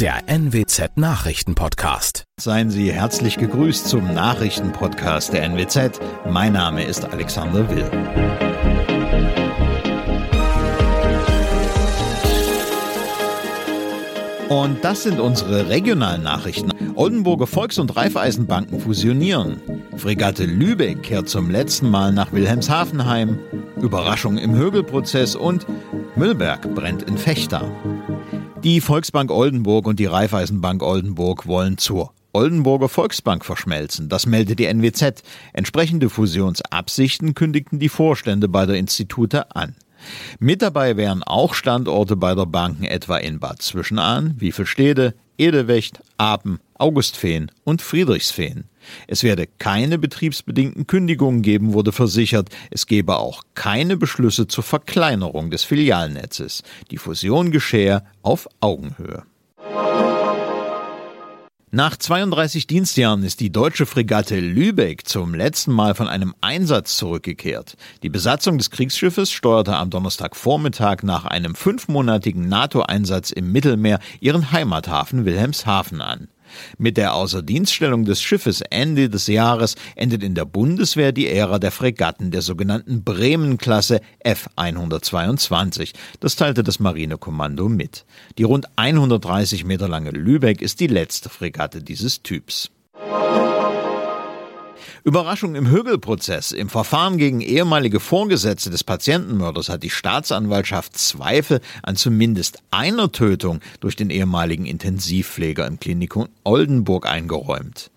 der NWZ Nachrichtenpodcast. Seien Sie herzlich gegrüßt zum Nachrichtenpodcast der NWZ. Mein Name ist Alexander Will. Und das sind unsere regionalen Nachrichten. Oldenburger Volks- und Raiffeisenbanken fusionieren. Fregatte Lübeck kehrt zum letzten Mal nach Wilhelmshaven heim. Überraschung im Högelprozess und Müllberg brennt in Fechter. Die Volksbank Oldenburg und die Raiffeisenbank Oldenburg wollen zur Oldenburger Volksbank verschmelzen. Das meldet die NWZ. Entsprechende Fusionsabsichten kündigten die Vorstände beider Institute an. Mit dabei wären auch Standorte beider Banken etwa in Bad Zwischenahn, Wiefelstede, Edelwecht, Apen, Augustfehn und Friedrichsfehn. Es werde keine betriebsbedingten Kündigungen geben, wurde versichert. Es gebe auch keine Beschlüsse zur Verkleinerung des Filialnetzes. Die Fusion geschehe auf Augenhöhe. Nach 32 Dienstjahren ist die deutsche Fregatte Lübeck zum letzten Mal von einem Einsatz zurückgekehrt. Die Besatzung des Kriegsschiffes steuerte am Donnerstagvormittag nach einem fünfmonatigen NATO-Einsatz im Mittelmeer ihren Heimathafen Wilhelmshaven an. Mit der Außerdienststellung des Schiffes Ende des Jahres endet in der Bundeswehr die Ära der Fregatten der sogenannten Bremen-Klasse F-122. Das teilte das Marinekommando mit. Die rund 130 Meter lange Lübeck ist die letzte Fregatte dieses Typs. Überraschung im Högelprozess. Im Verfahren gegen ehemalige Vorgesetzte des Patientenmörders hat die Staatsanwaltschaft Zweifel an zumindest einer Tötung durch den ehemaligen Intensivpfleger im Klinikum Oldenburg eingeräumt.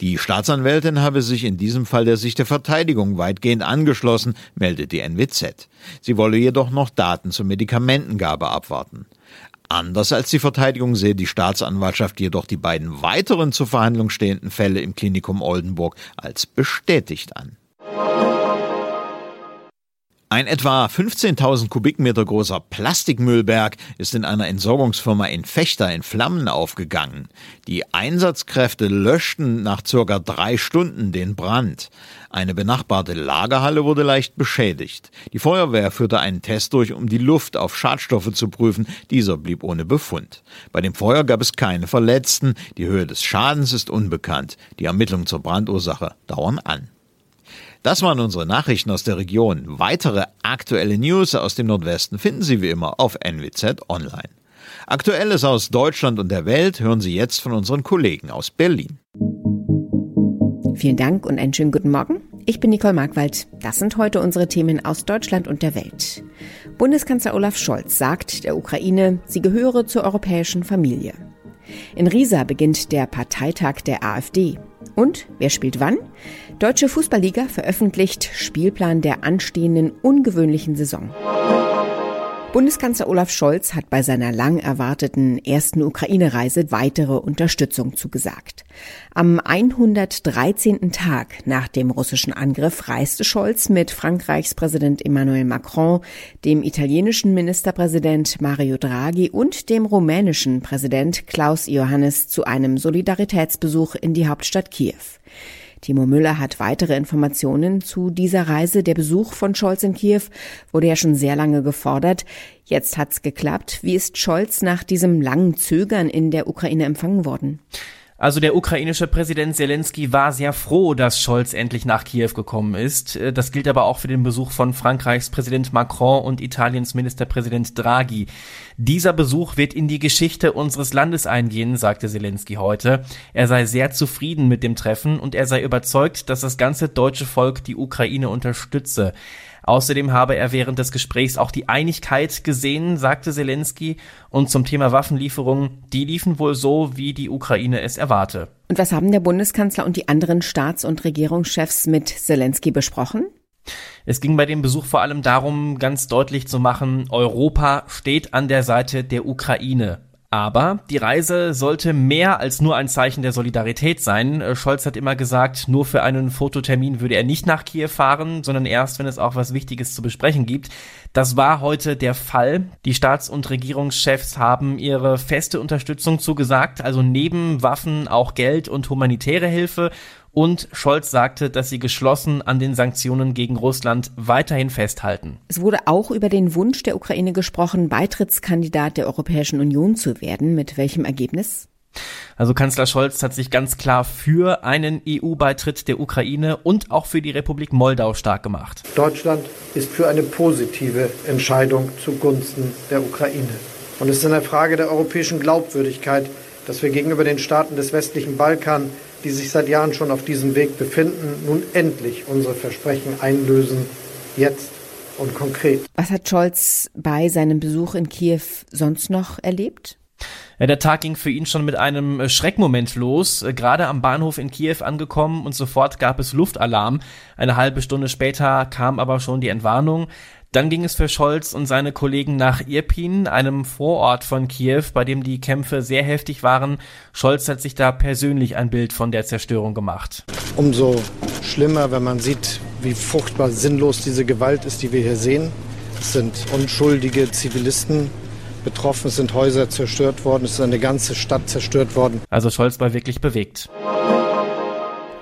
Die Staatsanwältin habe sich in diesem Fall der Sicht der Verteidigung weitgehend angeschlossen, meldet die NWZ. Sie wolle jedoch noch Daten zur Medikamentengabe abwarten. Anders als die Verteidigung sehe die Staatsanwaltschaft jedoch die beiden weiteren zur Verhandlung stehenden Fälle im Klinikum Oldenburg als bestätigt an. Ein etwa 15.000 Kubikmeter großer Plastikmüllberg ist in einer Entsorgungsfirma in Fechter in Flammen aufgegangen. Die Einsatzkräfte löschten nach circa drei Stunden den Brand. Eine benachbarte Lagerhalle wurde leicht beschädigt. Die Feuerwehr führte einen Test durch, um die Luft auf Schadstoffe zu prüfen. Dieser blieb ohne Befund. Bei dem Feuer gab es keine Verletzten. Die Höhe des Schadens ist unbekannt. Die Ermittlungen zur Brandursache dauern an. Das waren unsere Nachrichten aus der Region. Weitere aktuelle News aus dem Nordwesten finden Sie wie immer auf NWZ Online. Aktuelles aus Deutschland und der Welt hören Sie jetzt von unseren Kollegen aus Berlin. Vielen Dank und einen schönen guten Morgen. Ich bin Nicole Markwald. Das sind heute unsere Themen aus Deutschland und der Welt. Bundeskanzler Olaf Scholz sagt der Ukraine, sie gehöre zur europäischen Familie. In Riesa beginnt der Parteitag der AfD. Und wer spielt wann? Deutsche Fußballliga veröffentlicht Spielplan der anstehenden ungewöhnlichen Saison. Bundeskanzler Olaf Scholz hat bei seiner lang erwarteten ersten Ukraine-Reise weitere Unterstützung zugesagt. Am 113. Tag nach dem russischen Angriff reiste Scholz mit Frankreichs Präsident Emmanuel Macron, dem italienischen Ministerpräsident Mario Draghi und dem rumänischen Präsident Klaus Iohannis zu einem Solidaritätsbesuch in die Hauptstadt Kiew. Timo Müller hat weitere Informationen zu dieser Reise. Der Besuch von Scholz in Kiew wurde ja schon sehr lange gefordert. Jetzt hat's geklappt. Wie ist Scholz nach diesem langen Zögern in der Ukraine empfangen worden? Also der ukrainische Präsident Zelensky war sehr froh, dass Scholz endlich nach Kiew gekommen ist. Äh, das gilt aber auch für den Besuch von Frankreichs Präsident Macron und Italiens Ministerpräsident Draghi. Dieser Besuch wird in die Geschichte unseres Landes eingehen, sagte Zelensky heute. Er sei sehr zufrieden mit dem Treffen und er sei überzeugt, dass das ganze deutsche Volk die Ukraine unterstütze. Außerdem habe er während des Gesprächs auch die Einigkeit gesehen, sagte Zelensky. Und zum Thema Waffenlieferungen, die liefen wohl so, wie die Ukraine es erwarte. Und was haben der Bundeskanzler und die anderen Staats- und Regierungschefs mit Zelensky besprochen? Es ging bei dem Besuch vor allem darum, ganz deutlich zu machen, Europa steht an der Seite der Ukraine. Aber die Reise sollte mehr als nur ein Zeichen der Solidarität sein. Äh, Scholz hat immer gesagt, nur für einen Fototermin würde er nicht nach Kiew fahren, sondern erst, wenn es auch was Wichtiges zu besprechen gibt. Das war heute der Fall. Die Staats- und Regierungschefs haben ihre feste Unterstützung zugesagt, also neben Waffen auch Geld und humanitäre Hilfe. Und Scholz sagte, dass sie geschlossen an den Sanktionen gegen Russland weiterhin festhalten. Es wurde auch über den Wunsch der Ukraine gesprochen, Beitrittskandidat der Europäischen Union zu werden. Mit welchem Ergebnis? Also Kanzler Scholz hat sich ganz klar für einen EU-Beitritt der Ukraine und auch für die Republik Moldau stark gemacht. Deutschland ist für eine positive Entscheidung zugunsten der Ukraine. Und es ist eine Frage der europäischen Glaubwürdigkeit, dass wir gegenüber den Staaten des westlichen Balkan, die sich seit Jahren schon auf diesem Weg befinden, nun endlich unsere Versprechen einlösen, jetzt und konkret. Was hat Scholz bei seinem Besuch in Kiew sonst noch erlebt? Ja, der Tag ging für ihn schon mit einem äh, Schreckmoment los. Äh, gerade am Bahnhof in Kiew angekommen und sofort gab es Luftalarm. Eine halbe Stunde später kam aber schon die Entwarnung. Dann ging es für Scholz und seine Kollegen nach Irpin, einem Vorort von Kiew, bei dem die Kämpfe sehr heftig waren. Scholz hat sich da persönlich ein Bild von der Zerstörung gemacht. Umso schlimmer, wenn man sieht, wie furchtbar sinnlos diese Gewalt ist, die wir hier sehen. Es sind unschuldige Zivilisten, betroffen, es sind Häuser zerstört worden, es ist eine ganze Stadt zerstört worden. Also Scholz war wirklich bewegt.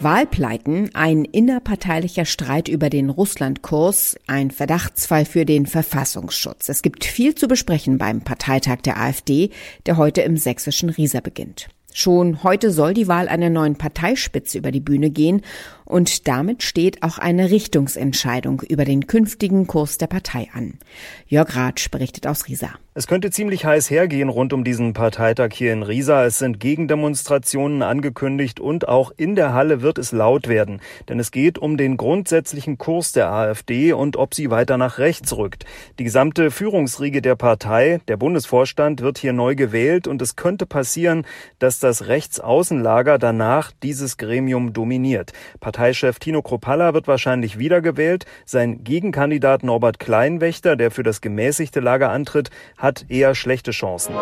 Wahlpleiten, ein innerparteilicher Streit über den Russlandkurs, ein Verdachtsfall für den Verfassungsschutz. Es gibt viel zu besprechen beim Parteitag der AfD, der heute im sächsischen Riesa beginnt. Schon heute soll die Wahl einer neuen Parteispitze über die Bühne gehen und damit steht auch eine Richtungsentscheidung über den künftigen Kurs der Partei an. Jörg Ratsch berichtet aus Riesa. Es könnte ziemlich heiß hergehen rund um diesen Parteitag hier in Riesa. Es sind Gegendemonstrationen angekündigt und auch in der Halle wird es laut werden. Denn es geht um den grundsätzlichen Kurs der AfD und ob sie weiter nach rechts rückt. Die gesamte Führungsriege der Partei, der Bundesvorstand, wird hier neu gewählt und es könnte passieren, dass das Rechtsaußenlager danach dieses Gremium dominiert. Parteichef Tino Kropalla wird wahrscheinlich wiedergewählt. Sein Gegenkandidat Norbert Kleinwächter, der für das gemäßigte Lager antritt, hat eher schlechte Chancen.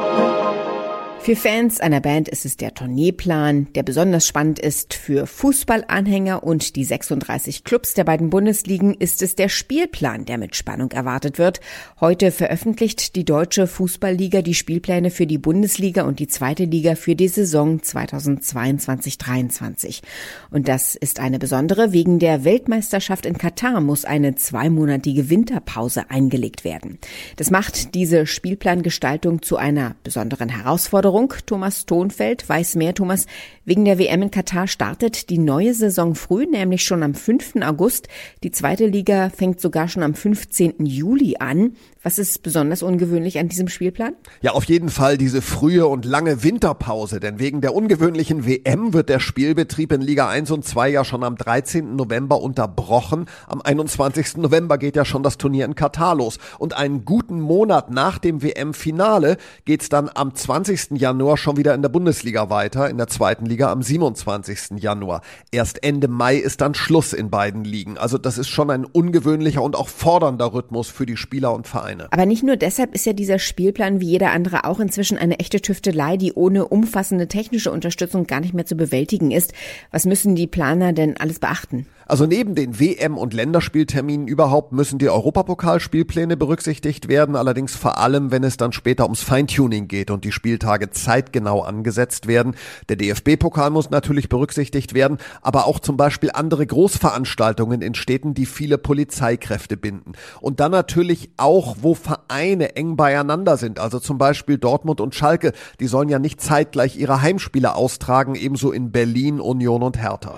Für Fans einer Band ist es der Tourneeplan, der besonders spannend ist. Für Fußballanhänger und die 36 Clubs der beiden Bundesligen ist es der Spielplan, der mit Spannung erwartet wird. Heute veröffentlicht die Deutsche Fußballliga die Spielpläne für die Bundesliga und die zweite Liga für die Saison 2022-23. Und das ist eine besondere. Wegen der Weltmeisterschaft in Katar muss eine zweimonatige Winterpause eingelegt werden. Das macht diese Spielplangestaltung zu einer besonderen Herausforderung Erinnerung. Thomas Thonfeld weiß mehr. Thomas, wegen der WM in Katar startet die neue Saison früh, nämlich schon am 5. August. Die zweite Liga fängt sogar schon am 15. Juli an. Was ist besonders ungewöhnlich an diesem Spielplan? Ja, auf jeden Fall diese frühe und lange Winterpause, denn wegen der ungewöhnlichen WM wird der Spielbetrieb in Liga 1 und 2 ja schon am 13. November unterbrochen. Am 21. November geht ja schon das Turnier in Katar los und einen guten Monat nach dem WM-Finale geht's dann am 20. Januar schon wieder in der Bundesliga weiter, in der zweiten Liga am 27. Januar. Erst Ende Mai ist dann Schluss in beiden Ligen. Also das ist schon ein ungewöhnlicher und auch fordernder Rhythmus für die Spieler und Vereine. Aber nicht nur deshalb ist ja dieser Spielplan wie jeder andere auch inzwischen eine echte Tüftelei, die ohne umfassende technische Unterstützung gar nicht mehr zu bewältigen ist. Was müssen die Planer denn alles beachten? Also neben den WM- und Länderspielterminen überhaupt müssen die Europapokalspielpläne berücksichtigt werden, allerdings vor allem, wenn es dann später ums Feintuning geht und die Spieltage zeitgenau angesetzt werden. Der DFB-Pokal muss natürlich berücksichtigt werden, aber auch zum Beispiel andere Großveranstaltungen in Städten, die viele Polizeikräfte binden. Und dann natürlich auch, wo Vereine eng beieinander sind, also zum Beispiel Dortmund und Schalke, die sollen ja nicht zeitgleich ihre Heimspiele austragen, ebenso in Berlin, Union und Hertha.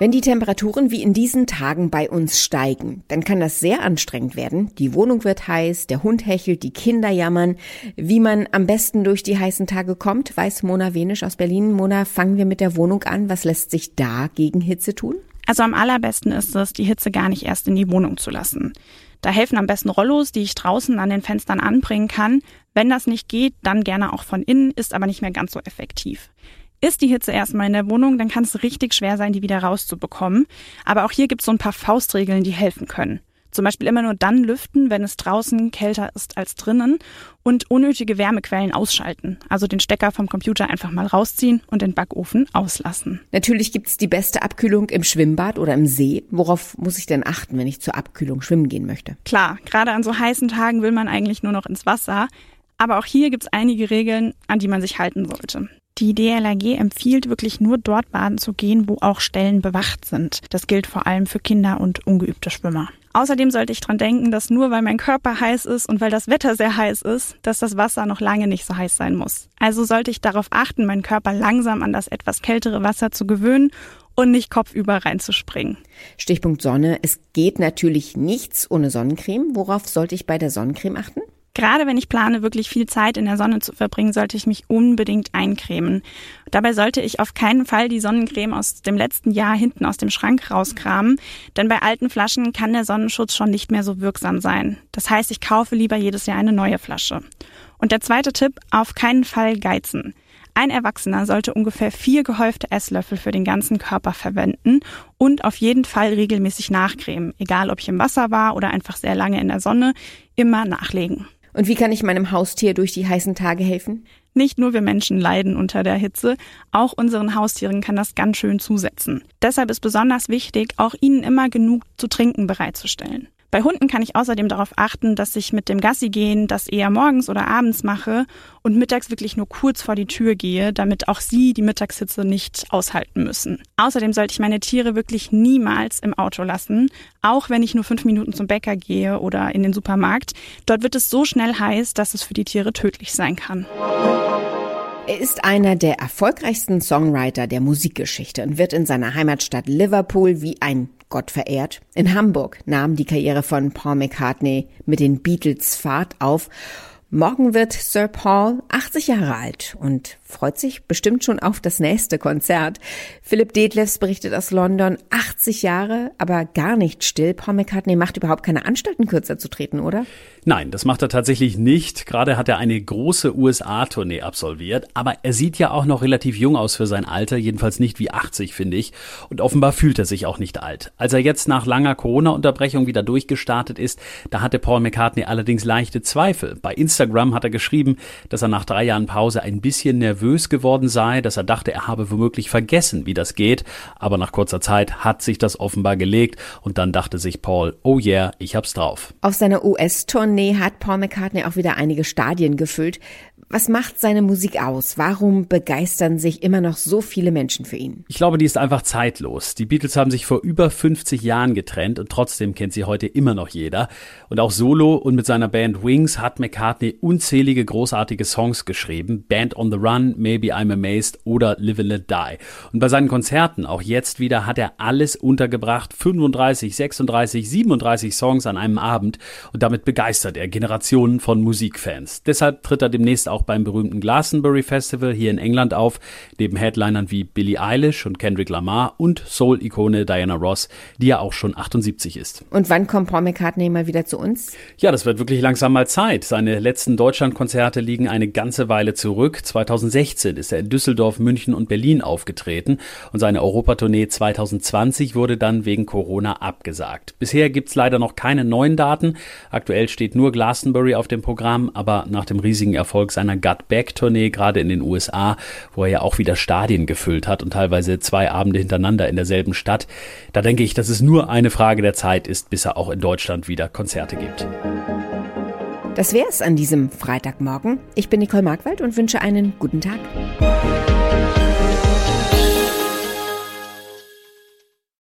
Wenn die Temperaturen wie in diesen Tagen bei uns steigen, dann kann das sehr anstrengend werden. Die Wohnung wird heiß, der Hund hechelt, die Kinder jammern. Wie man am besten durch die heißen Tage kommt, weiß Mona Wenisch aus Berlin. Mona, fangen wir mit der Wohnung an. Was lässt sich da gegen Hitze tun? Also am allerbesten ist es, die Hitze gar nicht erst in die Wohnung zu lassen. Da helfen am besten Rollos, die ich draußen an den Fenstern anbringen kann. Wenn das nicht geht, dann gerne auch von innen, ist aber nicht mehr ganz so effektiv. Ist die Hitze erstmal in der Wohnung, dann kann es richtig schwer sein, die wieder rauszubekommen. Aber auch hier gibt es so ein paar Faustregeln, die helfen können. Zum Beispiel immer nur dann lüften, wenn es draußen kälter ist als drinnen und unnötige Wärmequellen ausschalten. Also den Stecker vom Computer einfach mal rausziehen und den Backofen auslassen. Natürlich gibt es die beste Abkühlung im Schwimmbad oder im See. Worauf muss ich denn achten, wenn ich zur Abkühlung schwimmen gehen möchte? Klar, gerade an so heißen Tagen will man eigentlich nur noch ins Wasser. Aber auch hier gibt es einige Regeln, an die man sich halten sollte. Die DLRG empfiehlt wirklich nur dort baden zu gehen, wo auch Stellen bewacht sind. Das gilt vor allem für Kinder und ungeübte Schwimmer. Außerdem sollte ich dran denken, dass nur weil mein Körper heiß ist und weil das Wetter sehr heiß ist, dass das Wasser noch lange nicht so heiß sein muss. Also sollte ich darauf achten, meinen Körper langsam an das etwas kältere Wasser zu gewöhnen und nicht kopfüber reinzuspringen. Stichpunkt Sonne. Es geht natürlich nichts ohne Sonnencreme. Worauf sollte ich bei der Sonnencreme achten? Gerade wenn ich plane, wirklich viel Zeit in der Sonne zu verbringen, sollte ich mich unbedingt eincremen. Dabei sollte ich auf keinen Fall die Sonnencreme aus dem letzten Jahr hinten aus dem Schrank rauskramen, denn bei alten Flaschen kann der Sonnenschutz schon nicht mehr so wirksam sein. Das heißt, ich kaufe lieber jedes Jahr eine neue Flasche. Und der zweite Tipp, auf keinen Fall geizen. Ein Erwachsener sollte ungefähr vier gehäufte Esslöffel für den ganzen Körper verwenden und auf jeden Fall regelmäßig nachcremen, egal ob ich im Wasser war oder einfach sehr lange in der Sonne, immer nachlegen. Und wie kann ich meinem Haustier durch die heißen Tage helfen? Nicht nur wir Menschen leiden unter der Hitze, auch unseren Haustieren kann das ganz schön zusetzen. Deshalb ist besonders wichtig, auch ihnen immer genug zu trinken bereitzustellen. Bei Hunden kann ich außerdem darauf achten, dass ich mit dem Gassi gehen das eher morgens oder abends mache und mittags wirklich nur kurz vor die Tür gehe, damit auch sie die Mittagshitze nicht aushalten müssen. Außerdem sollte ich meine Tiere wirklich niemals im Auto lassen, auch wenn ich nur fünf Minuten zum Bäcker gehe oder in den Supermarkt. Dort wird es so schnell heiß, dass es für die Tiere tödlich sein kann. Er ist einer der erfolgreichsten Songwriter der Musikgeschichte und wird in seiner Heimatstadt Liverpool wie ein Gott verehrt. In Hamburg nahm die Karriere von Paul McCartney mit den Beatles Fahrt auf. Morgen wird Sir Paul 80 Jahre alt und freut sich bestimmt schon auf das nächste Konzert. Philipp Detlefs berichtet aus London, 80 Jahre, aber gar nicht still. Paul McCartney macht überhaupt keine Anstalten, kürzer zu treten, oder? Nein, das macht er tatsächlich nicht. Gerade hat er eine große USA-Tournee absolviert, aber er sieht ja auch noch relativ jung aus für sein Alter, jedenfalls nicht wie 80, finde ich. Und offenbar fühlt er sich auch nicht alt. Als er jetzt nach langer Corona-Unterbrechung wieder durchgestartet ist, da hatte Paul McCartney allerdings leichte Zweifel. Bei Instagram hat er geschrieben, dass er nach drei Jahren Pause ein bisschen nervös geworden sei, dass er dachte, er habe womöglich vergessen, wie das geht, aber nach kurzer Zeit hat sich das offenbar gelegt und dann dachte sich Paul, oh yeah, ich hab's drauf. Auf seiner US-Tournee hat Paul McCartney auch wieder einige Stadien gefüllt. Was macht seine Musik aus? Warum begeistern sich immer noch so viele Menschen für ihn? Ich glaube, die ist einfach zeitlos. Die Beatles haben sich vor über 50 Jahren getrennt und trotzdem kennt sie heute immer noch jeder. Und auch solo und mit seiner Band Wings hat McCartney unzählige großartige Songs geschrieben. Band on the Run, Maybe I'm Amazed oder Live and Let Die. Und bei seinen Konzerten, auch jetzt wieder, hat er alles untergebracht. 35, 36, 37 Songs an einem Abend. Und damit begeistert er Generationen von Musikfans. Deshalb tritt er demnächst auch beim berühmten Glastonbury Festival hier in England auf, neben Headlinern wie Billie Eilish und Kendrick Lamar und Soul-Ikone Diana Ross, die ja auch schon 78 ist. Und wann kommt Paul McCartney mal wieder zu uns? Ja, das wird wirklich langsam mal Zeit. Seine letzten Deutschlandkonzerte liegen eine ganze Weile zurück. 2016 ist er in Düsseldorf, München und Berlin aufgetreten und seine Europatournee 2020 wurde dann wegen Corona abgesagt. Bisher gibt's leider noch keine neuen Daten. Aktuell steht nur Glastonbury auf dem Programm, aber nach dem riesigen Erfolg seiner seiner Gut Back Tournee, gerade in den USA, wo er ja auch wieder Stadien gefüllt hat und teilweise zwei Abende hintereinander in derselben Stadt. Da denke ich, dass es nur eine Frage der Zeit ist, bis er auch in Deutschland wieder Konzerte gibt. Das wäre es an diesem Freitagmorgen. Ich bin Nicole Markwald und wünsche einen guten Tag.